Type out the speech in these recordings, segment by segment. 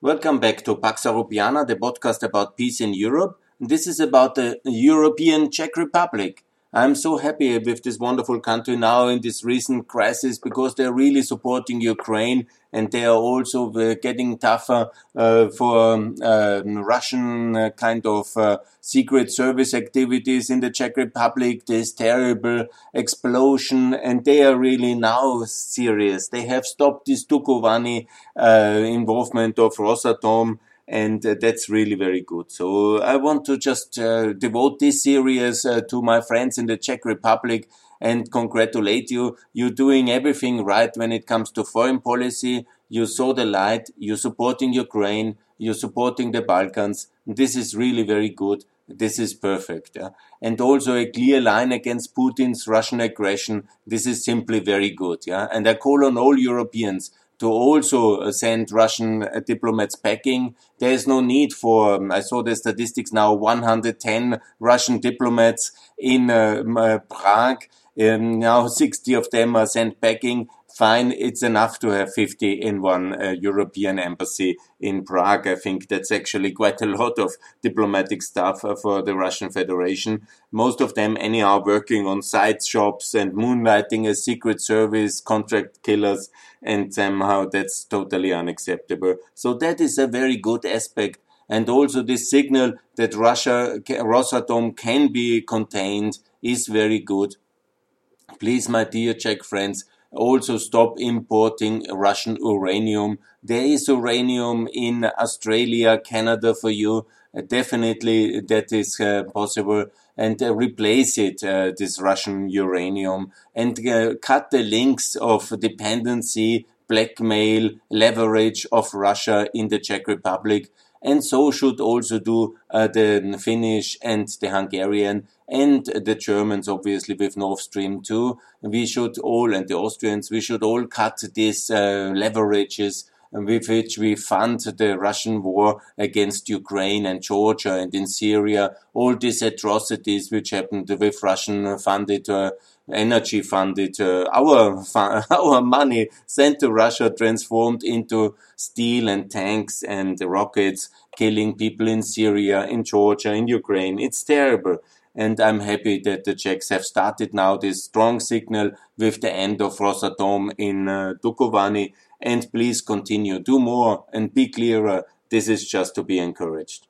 Welcome back to Pax Europiana, the podcast about peace in Europe. This is about the European Czech Republic. I'm so happy with this wonderful country now in this recent crisis because they're really supporting Ukraine and they are also uh, getting tougher uh, for um, uh, Russian kind of uh, secret service activities in the Czech Republic. This terrible explosion and they are really now serious. They have stopped this Dukovany uh, involvement of Rosatom and uh, that's really very good. So I want to just uh, devote this series uh, to my friends in the Czech Republic and congratulate you. You're doing everything right when it comes to foreign policy. You saw the light. You're supporting Ukraine. You're supporting the Balkans. This is really very good. This is perfect. And also a clear line against Putin's Russian aggression. This is simply very good. Yeah. And I call on all Europeans to also uh, send Russian uh, diplomats packing. There is no need for, um, I saw the statistics now, 110 Russian diplomats in uh, Prague. Um, now 60 of them are sent packing fine, it's enough to have 50 in one uh, European embassy in Prague. I think that's actually quite a lot of diplomatic staff uh, for the Russian Federation. Most of them, anyhow, working on side shops and moonlighting as secret service, contract killers, and somehow that's totally unacceptable. So that is a very good aspect. And also this signal that Russia, Rosatom can be contained is very good. Please, my dear Czech friends, also stop importing Russian uranium. There is uranium in Australia, Canada for you. Uh, definitely that is uh, possible and uh, replace it, uh, this Russian uranium and uh, cut the links of dependency, blackmail, leverage of Russia in the Czech Republic and so should also do the Finnish and the Hungarian and the Germans, obviously, with Nord Stream 2. We should all, and the Austrians, we should all cut these uh, leverages with which we fund the Russian war against Ukraine and Georgia and in Syria, all these atrocities which happened with Russian funded uh, energy funded, uh, our our money sent to Russia transformed into steel and tanks and rockets, killing people in Syria, in Georgia, in Ukraine. It's terrible. And I'm happy that the Czechs have started now this strong signal with the end of Rosatom in uh, Dukovany. And please continue, do more and be clearer. This is just to be encouraged.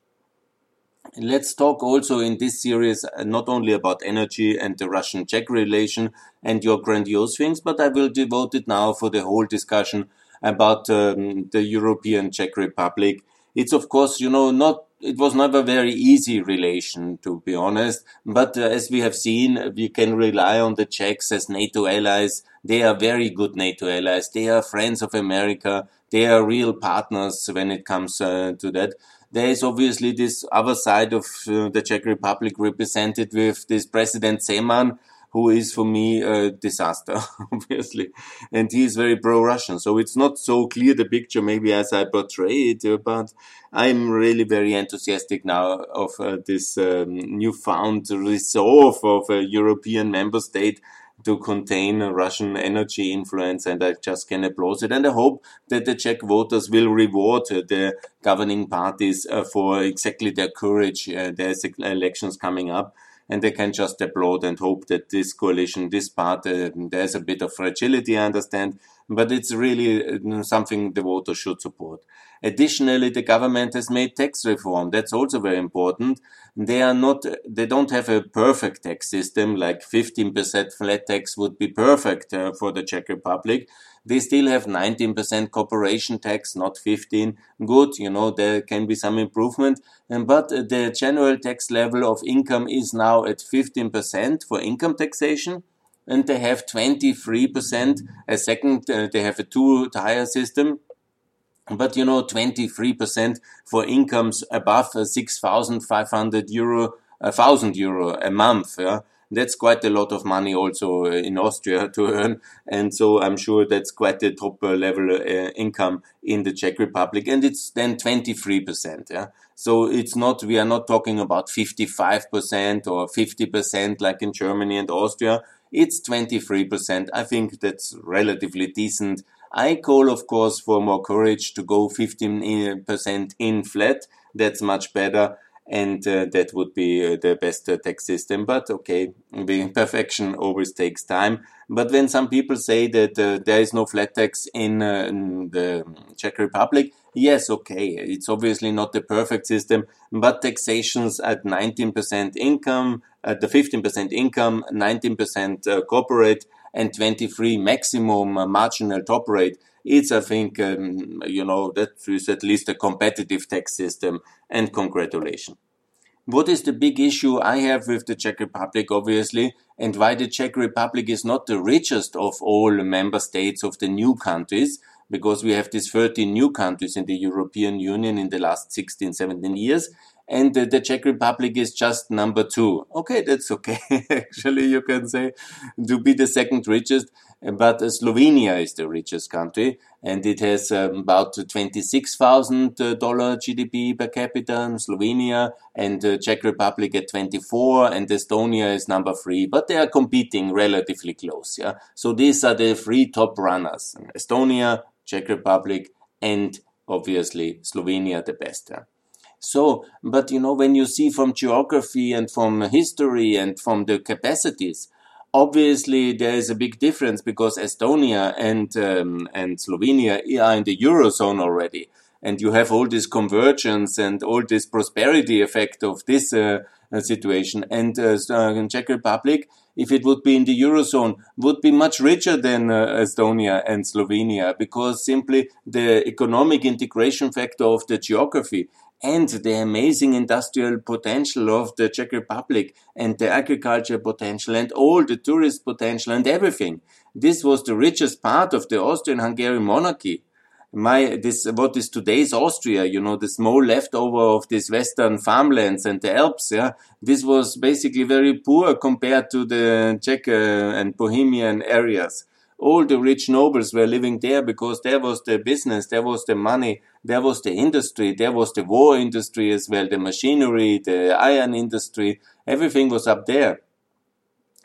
Let's talk also in this series uh, not only about energy and the Russian Czech relation and your grandiose things, but I will devote it now for the whole discussion about um, the European Czech Republic. It's of course, you know, not it was never a very easy relation, to be honest. But uh, as we have seen, we can rely on the Czechs as NATO allies. They are very good NATO allies. They are friends of America. They are real partners when it comes uh, to that there is obviously this other side of uh, the Czech Republic represented with this President Zeman, who is for me a disaster, obviously. And he is very pro-Russian. So it's not so clear the picture maybe as I portray it, uh, but I'm really very enthusiastic now of uh, this um, newfound resolve of a European member state to contain Russian energy influence, and I just can applaud it. And I hope that the Czech voters will reward the governing parties uh, for exactly their courage. Uh, there's elections coming up, and they can just applaud and hope that this coalition, this part, uh, there's a bit of fragility, I understand, but it's really uh, something the voters should support. Additionally, the government has made tax reform. That's also very important. They are not, they don't have a perfect tax system, like 15% flat tax would be perfect uh, for the Czech Republic. They still have 19% corporation tax, not 15. Good, you know, there can be some improvement. but uh, the general tax level of income is now at 15% for income taxation and they have 23% a second, uh, they have a two tier system but you know 23% for incomes above uh, 6500 euro a thousand euro a month yeah that's quite a lot of money also uh, in Austria to earn. And so I'm sure that's quite a top uh, level uh, income in the Czech Republic. And it's then 23%. Yeah. So it's not, we are not talking about 55% or 50% like in Germany and Austria. It's 23%. I think that's relatively decent I call, of course, for more courage to go 15% in flat. That's much better. And uh, that would be uh, the best uh, tax system. But okay, the perfection always takes time. But when some people say that uh, there is no flat tax in, uh, in the Czech Republic, yes, okay, it's obviously not the perfect system, but taxations at 19% income, at the 15% income, 19% uh, corporate, and 23 maximum marginal top rate. It's, I think, um, you know, that is at least a competitive tax system, and congratulations. What is the big issue I have with the Czech Republic, obviously, and why the Czech Republic is not the richest of all member states of the new countries? Because we have these 13 new countries in the European Union in the last 16, 17 years and the, the Czech Republic is just number two. Okay, that's okay. Actually, you can say to be the second richest, but uh, Slovenia is the richest country, and it has um, about $26,000 GDP per capita in Slovenia, and the Czech Republic at twenty-four, and Estonia is number three. But they are competing relatively close. Yeah, so these are the three top runners: Estonia, Czech Republic, and obviously Slovenia, the best. Yeah? So, but you know, when you see from geography and from history and from the capacities, obviously there is a big difference because Estonia and um, and Slovenia are in the eurozone already, and you have all this convergence and all this prosperity effect of this uh, uh situation. And uh, uh, Czech Republic, if it would be in the eurozone, would be much richer than uh, Estonia and Slovenia because simply the economic integration factor of the geography and the amazing industrial potential of the Czech Republic and the agriculture potential and all the tourist potential and everything. This was the richest part of the Austrian-Hungarian monarchy. My, this, what is today's Austria, you know, the small leftover of these western farmlands and the Alps, yeah. This was basically very poor compared to the Czech uh, and Bohemian areas all the rich nobles were living there because there was the business, there was the money, there was the industry, there was the war industry as well, the machinery, the iron industry, everything was up there.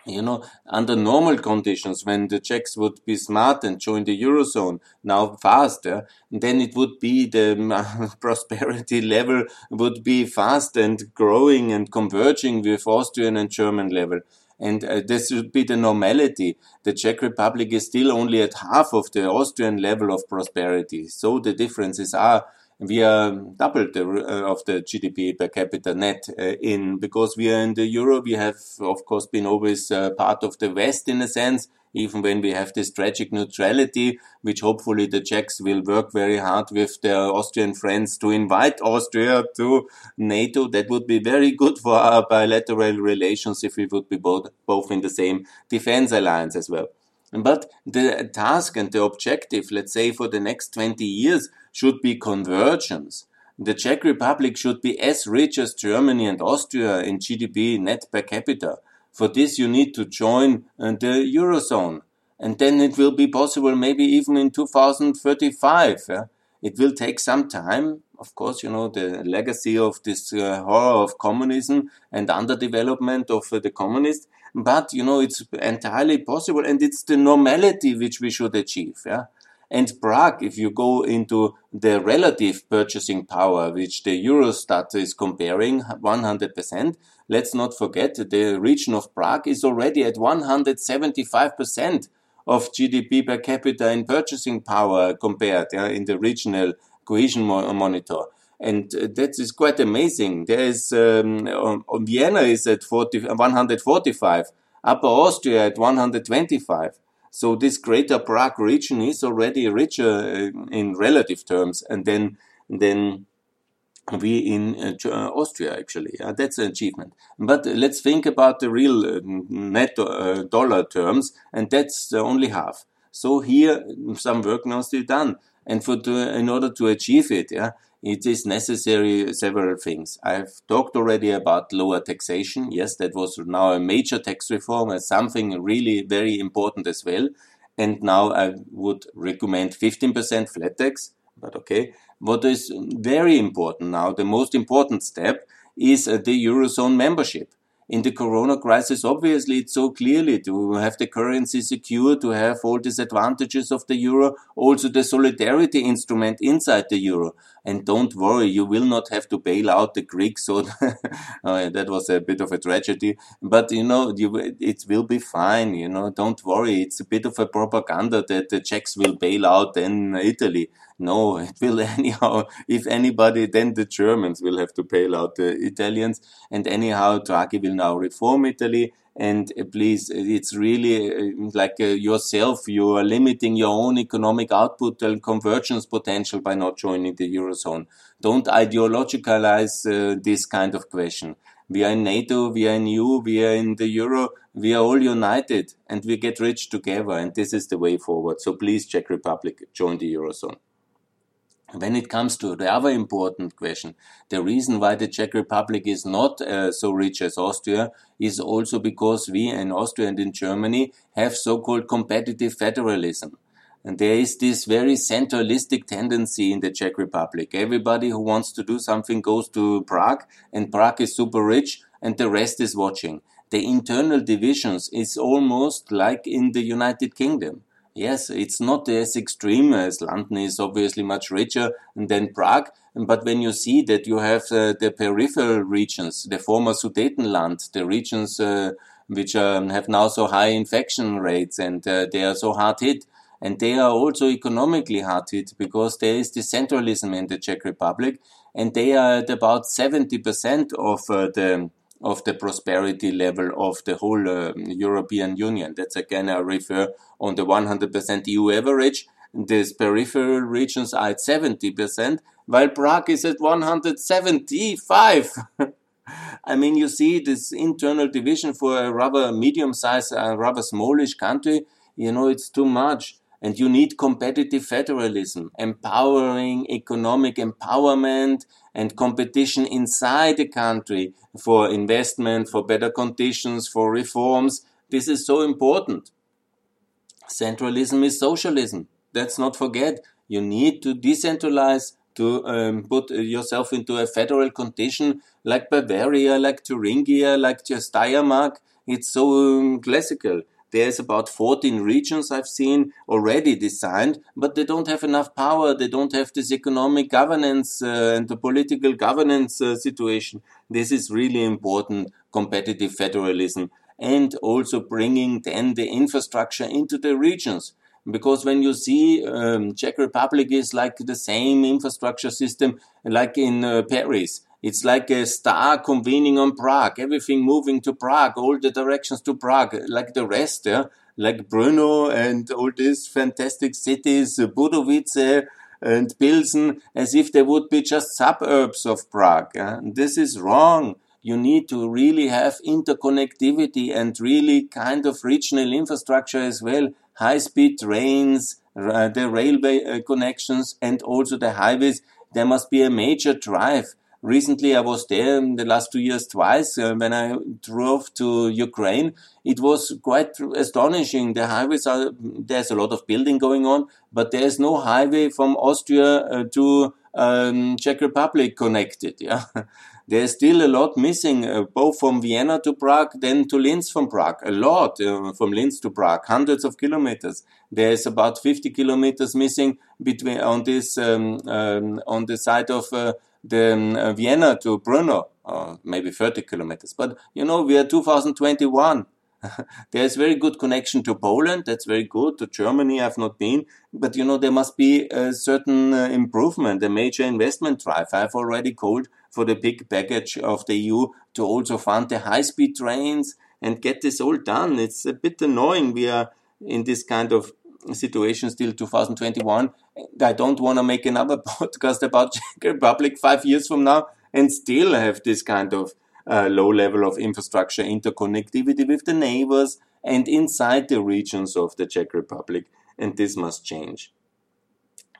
You know, under normal conditions, when the Czechs would be smart and join the Eurozone now faster, then it would be the prosperity level would be fast and growing and converging with Austrian and German level. And uh, this should be the normality. The Czech Republic is still only at half of the Austrian level of prosperity. So the differences are we are double the, uh, of the GDP per capita net uh, in because we are in the euro. We have, of course, been always uh, part of the West in a sense even when we have this tragic neutrality, which hopefully the Czechs will work very hard with their Austrian friends to invite Austria to NATO. That would be very good for our bilateral relations if we would be both, both in the same defense alliance as well. But the task and the objective, let's say for the next 20 years, should be convergence. The Czech Republic should be as rich as Germany and Austria in GDP net per capita. For this, you need to join uh, the Eurozone. And then it will be possible maybe even in 2035. Yeah? It will take some time. Of course, you know, the legacy of this uh, horror of communism and underdevelopment of uh, the communists. But, you know, it's entirely possible and it's the normality which we should achieve. Yeah? And Prague, if you go into the relative purchasing power, which the Eurostat is comparing 100%, let's not forget the region of Prague is already at 175% of GDP per capita in purchasing power compared yeah, in the regional cohesion monitor. And uh, that is quite amazing. There is, um, on, Vienna is at 40, 145, Upper Austria at 125. So this greater Prague region is already richer uh, in relative terms, and then then we in uh, uh, Austria actually. Uh, that's an achievement. But let's think about the real uh, net dollar terms, and that's only half. So here some work now still done, and for to, in order to achieve it, yeah, it is necessary several things. I've talked already about lower taxation. Yes, that was now a major tax reform as something really very important as well. And now I would recommend 15% flat tax, but okay. What is very important now, the most important step is uh, the Eurozone membership. in the corona crisis, obviously it's so clearly to have the currency secure, to have all these advantages of the euro, also the solidarity instrument inside the euro. And don't worry, you will not have to bail out the Greeks. So oh, that was a bit of a tragedy, but you know, you, it will be fine. You know, don't worry. It's a bit of a propaganda that the Czechs will bail out then Italy. No, it will anyhow. If anybody, then the Germans will have to bail out the Italians. And anyhow, Draghi will now reform Italy. And uh, please, it's really uh, like uh, yourself, you are limiting your own economic output and convergence potential by not joining the Eurozone. Don't ideologicalize uh, this kind of question. We are in NATO, we are in EU, we are in the Euro, we are all united and we get rich together. And this is the way forward. So please, Czech Republic, join the Eurozone. When it comes to the other important question, the reason why the Czech Republic is not uh, so rich as Austria is also because we in Austria and in Germany have so-called competitive federalism. And there is this very centralistic tendency in the Czech Republic. Everybody who wants to do something goes to Prague, and Prague is super rich, and the rest is watching. The internal divisions is almost like in the United Kingdom. Yes, it's not as extreme as London is obviously much richer than Prague. But when you see that you have uh, the peripheral regions, the former Sudetenland, the regions uh, which um, have now so high infection rates and uh, they are so hard hit, and they are also economically hard hit because there is decentralism in the Czech Republic, and they are at about 70% of uh, the of the prosperity level of the whole uh, European Union. That's again, I refer on the 100% EU average. These peripheral regions are at 70%, while Prague is at 175. I mean, you see this internal division for a rather medium-sized, uh, rather smallish country. You know, it's too much. And you need competitive federalism, empowering economic empowerment and competition inside the country for investment, for better conditions, for reforms. This is so important. Centralism is socialism. Let's not forget. You need to decentralize, to um, put yourself into a federal condition like Bavaria, like Thuringia, like Steiermark. It's so um, classical. There's about 14 regions I've seen already designed, but they don't have enough power. They don't have this economic governance uh, and the political governance uh, situation. This is really important competitive federalism and also bringing then the infrastructure into the regions because when you see um, Czech Republic is like the same infrastructure system like in uh, Paris it's like a star convening on Prague, everything moving to Prague, all the directions to Prague, like the rest, yeah? like Brno and all these fantastic cities, Budovice and Pilsen, as if they would be just suburbs of Prague. Yeah? This is wrong. You need to really have interconnectivity and really kind of regional infrastructure as well. High speed trains, uh, the railway uh, connections, and also the highways. There must be a major drive Recently, I was there in the last two years twice uh, when I drove to Ukraine. It was quite astonishing. The highways are, there's a lot of building going on, but there's no highway from Austria uh, to um, Czech Republic connected. Yeah. There's still a lot missing, uh, both from Vienna to Prague, then to Linz from Prague. A lot uh, from Linz to Prague, hundreds of kilometers. There's about 50 kilometers missing between on this um, um, on the side of uh, the um, uh, Vienna to Brno, uh, maybe 30 kilometers. But you know, we are 2021. There's very good connection to Poland. That's very good. To Germany, I've not been. But you know, there must be a certain uh, improvement, a major investment drive. I've already called for the big package of the EU to also fund the high speed trains and get this all done. It's a bit annoying. We are in this kind of situation still 2021. I don't want to make another podcast about Czech Republic five years from now and still have this kind of uh, low level of infrastructure interconnectivity with the neighbors and inside the regions of the Czech Republic. And this must change.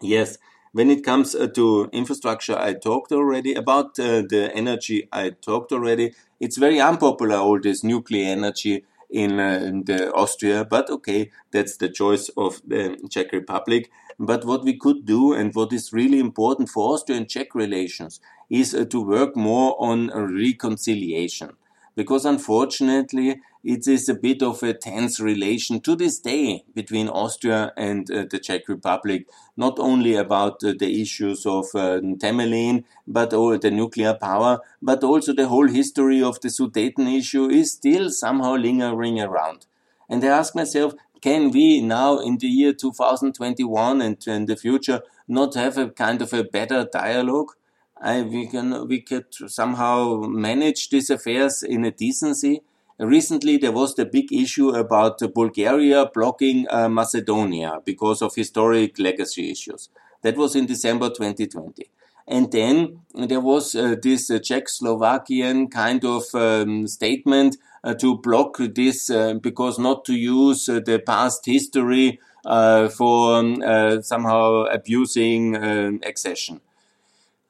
Yes, when it comes uh, to infrastructure, I talked already about uh, the energy. I talked already. It's very unpopular, all this nuclear energy in, uh, in the Austria, but okay, that's the choice of the Czech Republic. But what we could do and what is really important for Austrian Czech relations is uh, to work more on reconciliation. Because unfortunately it is a bit of a tense relation to this day between Austria and uh, the Czech Republic, not only about uh, the issues of uh, Temelin, but all the nuclear power, but also the whole history of the Sudeten issue is still somehow lingering around. And I ask myself, can we now in the year 2021 and in the future not have a kind of a better dialogue? We can we could somehow manage these affairs in a decency. Recently, there was the big issue about Bulgaria blocking uh, Macedonia because of historic legacy issues. That was in December 2020. And then there was uh, this uh, Czech-Slovakian kind of um, statement uh, to block this uh, because not to use uh, the past history for um, somehow abusing accession.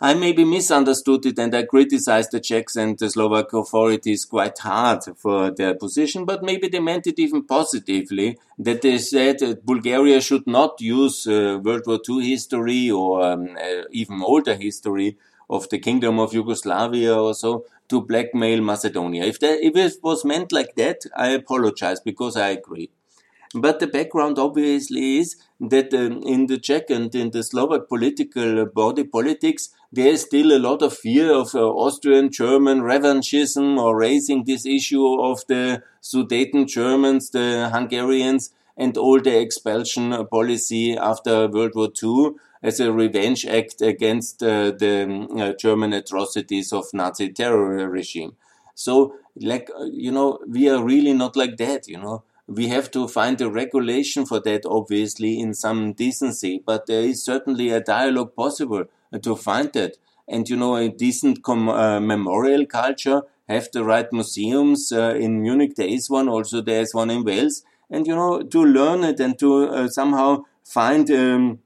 I maybe misunderstood it and I criticized the Czechs and the Slovak authorities quite hard for their position, but maybe they meant it even positively that they said that Bulgaria should not use uh, World War II history or um, uh, even older history of the Kingdom of Yugoslavia or so to blackmail Macedonia. If, that, if it was meant like that, I apologize because I agree. But the background obviously is that um, in the Czech and in the Slovak political body politics, there is still a lot of fear of uh, Austrian German revanchism or raising this issue of the Sudeten Germans, the Hungarians, and all the expulsion policy after World War II as a revenge act against uh, the uh, German atrocities of Nazi terror regime. So, like, uh, you know, we are really not like that, you know we have to find a regulation for that, obviously, in some decency. But there is certainly a dialogue possible to find that. And, you know, a decent uh, memorial culture, have the right museums. Uh, in Munich, there is one. Also, there is one in Wales. And, you know, to learn it and to uh, somehow find um,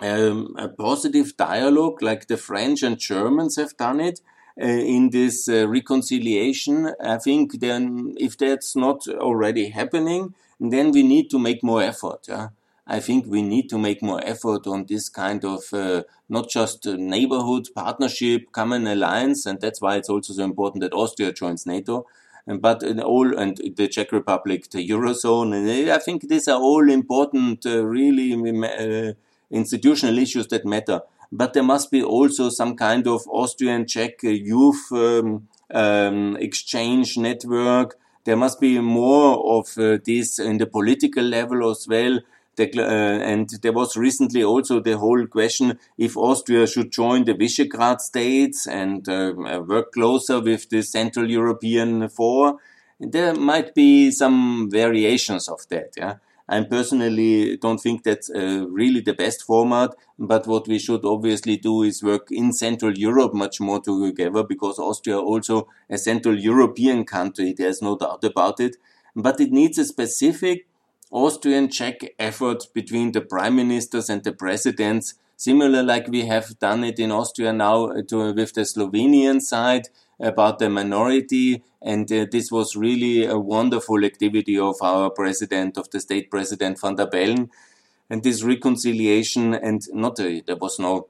um, a positive dialogue like the French and Germans have done it uh, in this uh, reconciliation. I think then if that's not already happening, then we need to make more effort. Yeah? I think we need to make more effort on this kind of uh, not just neighborhood partnership, common alliance, and that's why it's also so important that Austria joins NATO. But in all, and the Czech Republic, the Eurozone, and I think these are all important, uh, really uh, institutional issues that matter but there must be also some kind of Austrian Czech youth um, um, exchange network. There must be more of uh, this in the political level as well. The, uh, and there was recently also the whole question if Austria should join the Visegrad states and uh, work closer with the Central European Four. There might be some variations of that. Yeah. I personally don't think that's uh, really the best format. But what we should obviously do is work in Central Europe much more together because Austria also a Central European country. There's no doubt about it. But it needs a specific Austrian Czech effort between the prime ministers and the presidents, similar like we have done it in Austria now to, with the Slovenian side about the minority. And uh, this was really a wonderful activity of our president, of the state president van der Bellen. And this reconciliation and not, uh, there was no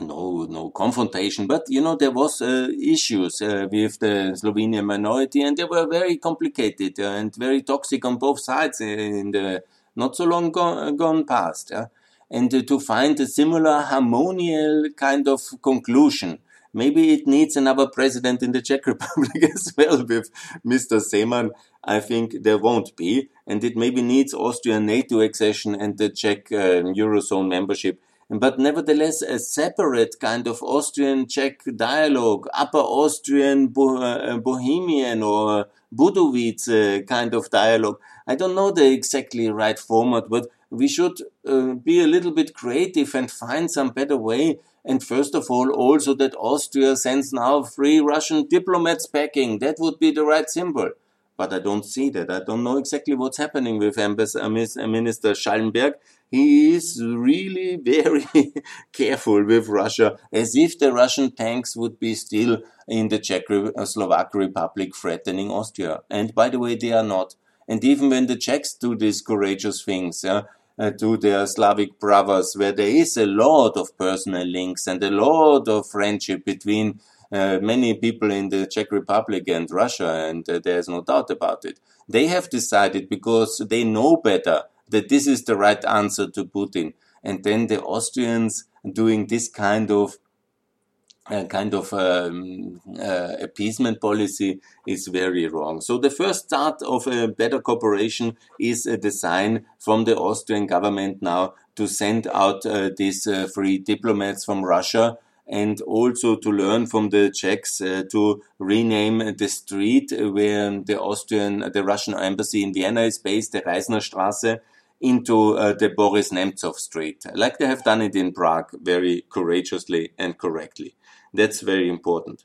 no no confrontation but you know there was uh, issues uh, with the Slovenian minority and they were very complicated uh, and very toxic on both sides in the not so long gone, gone past and uh, to find a similar harmonious kind of conclusion Maybe it needs another president in the Czech Republic as well with Mr. Zeman. I think there won't be. And it maybe needs Austrian NATO accession and the Czech uh, Eurozone membership. But nevertheless, a separate kind of Austrian Czech dialogue, Upper Austrian uh, Bohemian or Budovice uh, kind of dialogue. I don't know the exactly right format, but we should uh, be a little bit creative and find some better way and first of all, also that Austria sends now three Russian diplomats packing. That would be the right symbol. But I don't see that. I don't know exactly what's happening with Ambassador, uh, Minister Schallenberg. He is really very careful with Russia, as if the Russian tanks would be still in the Czech uh, Slovak Republic threatening Austria. And by the way, they are not. And even when the Czechs do these courageous things, yeah, uh, to their Slavic brothers, where there is a lot of personal links and a lot of friendship between uh, many people in the Czech Republic and Russia, and uh, there's no doubt about it. They have decided because they know better that this is the right answer to Putin. And then the Austrians doing this kind of uh, kind of um, uh, appeasement policy is very wrong. So the first start of a better cooperation is a design from the Austrian government now to send out uh, these uh, free diplomats from Russia and also to learn from the Czechs uh, to rename the street where the Austrian, the Russian embassy in Vienna is based, the Reisnerstraße, into uh, the Boris Nemtsov Street, like they have done it in Prague very courageously and correctly. That's very important.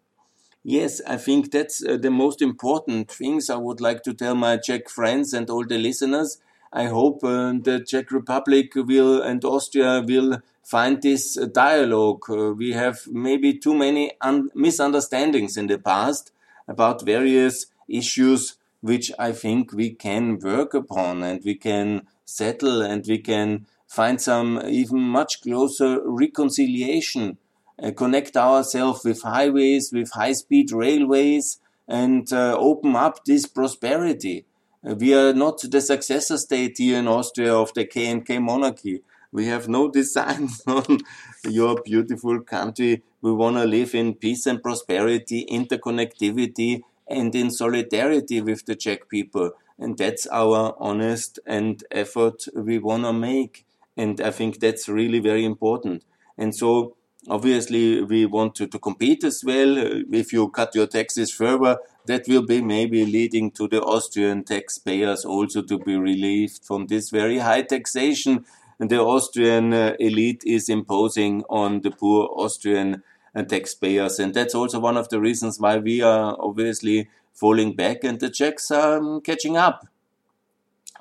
Yes, I think that's uh, the most important things I would like to tell my Czech friends and all the listeners. I hope uh, the Czech Republic will and Austria will find this dialogue. Uh, we have maybe too many misunderstandings in the past about various issues which I think we can work upon and we can settle and we can find some even much closer reconciliation uh, connect ourselves with highways, with high speed railways, and uh, open up this prosperity. Uh, we are not the successor state here in Austria of the K&K monarchy. We have no designs on your beautiful country. We want to live in peace and prosperity, interconnectivity, and in solidarity with the Czech people. And that's our honest and effort we want to make. And I think that's really very important. And so obviously we want to, to compete as well. If you cut your taxes further, that will be maybe leading to the Austrian taxpayers also to be relieved from this very high taxation the Austrian uh, elite is imposing on the poor Austrian uh, taxpayers. And that's also one of the reasons why we are obviously falling back and the Czechs are um, catching up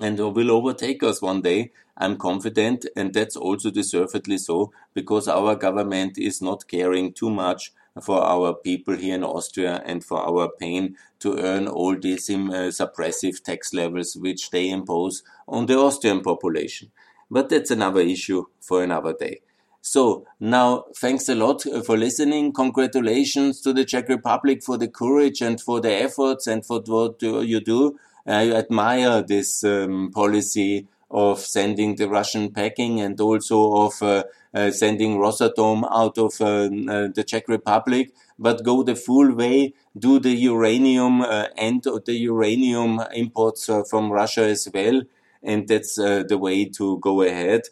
and will overtake us one day. I'm confident, and that's also deservedly so, because our government is not caring too much for our people here in Austria and for our pain to earn all these um, uh, suppressive tax levels which they impose on the Austrian population. But that's another issue for another day. So now, thanks a lot uh, for listening. Congratulations to the Czech Republic for the courage and for the efforts and for what you do. I admire this um, policy of sending the Russian packing and also of uh, uh, sending Rosatom out of uh, uh the Czech Republic, but go the full way, do the uranium uh, and the uranium imports from Russia as well. And that's the way to go ahead.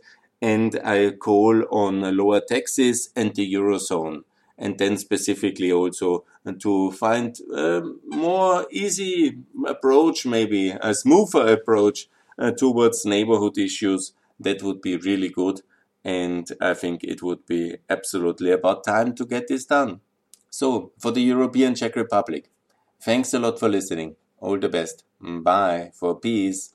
And I call on lower taxes and the Eurozone and then specifically also to find a more easy approach, maybe a smoother approach uh, towards neighborhood issues. That would be really good. And I think it would be absolutely about time to get this done. So, for the European Czech Republic, thanks a lot for listening. All the best. Bye for peace.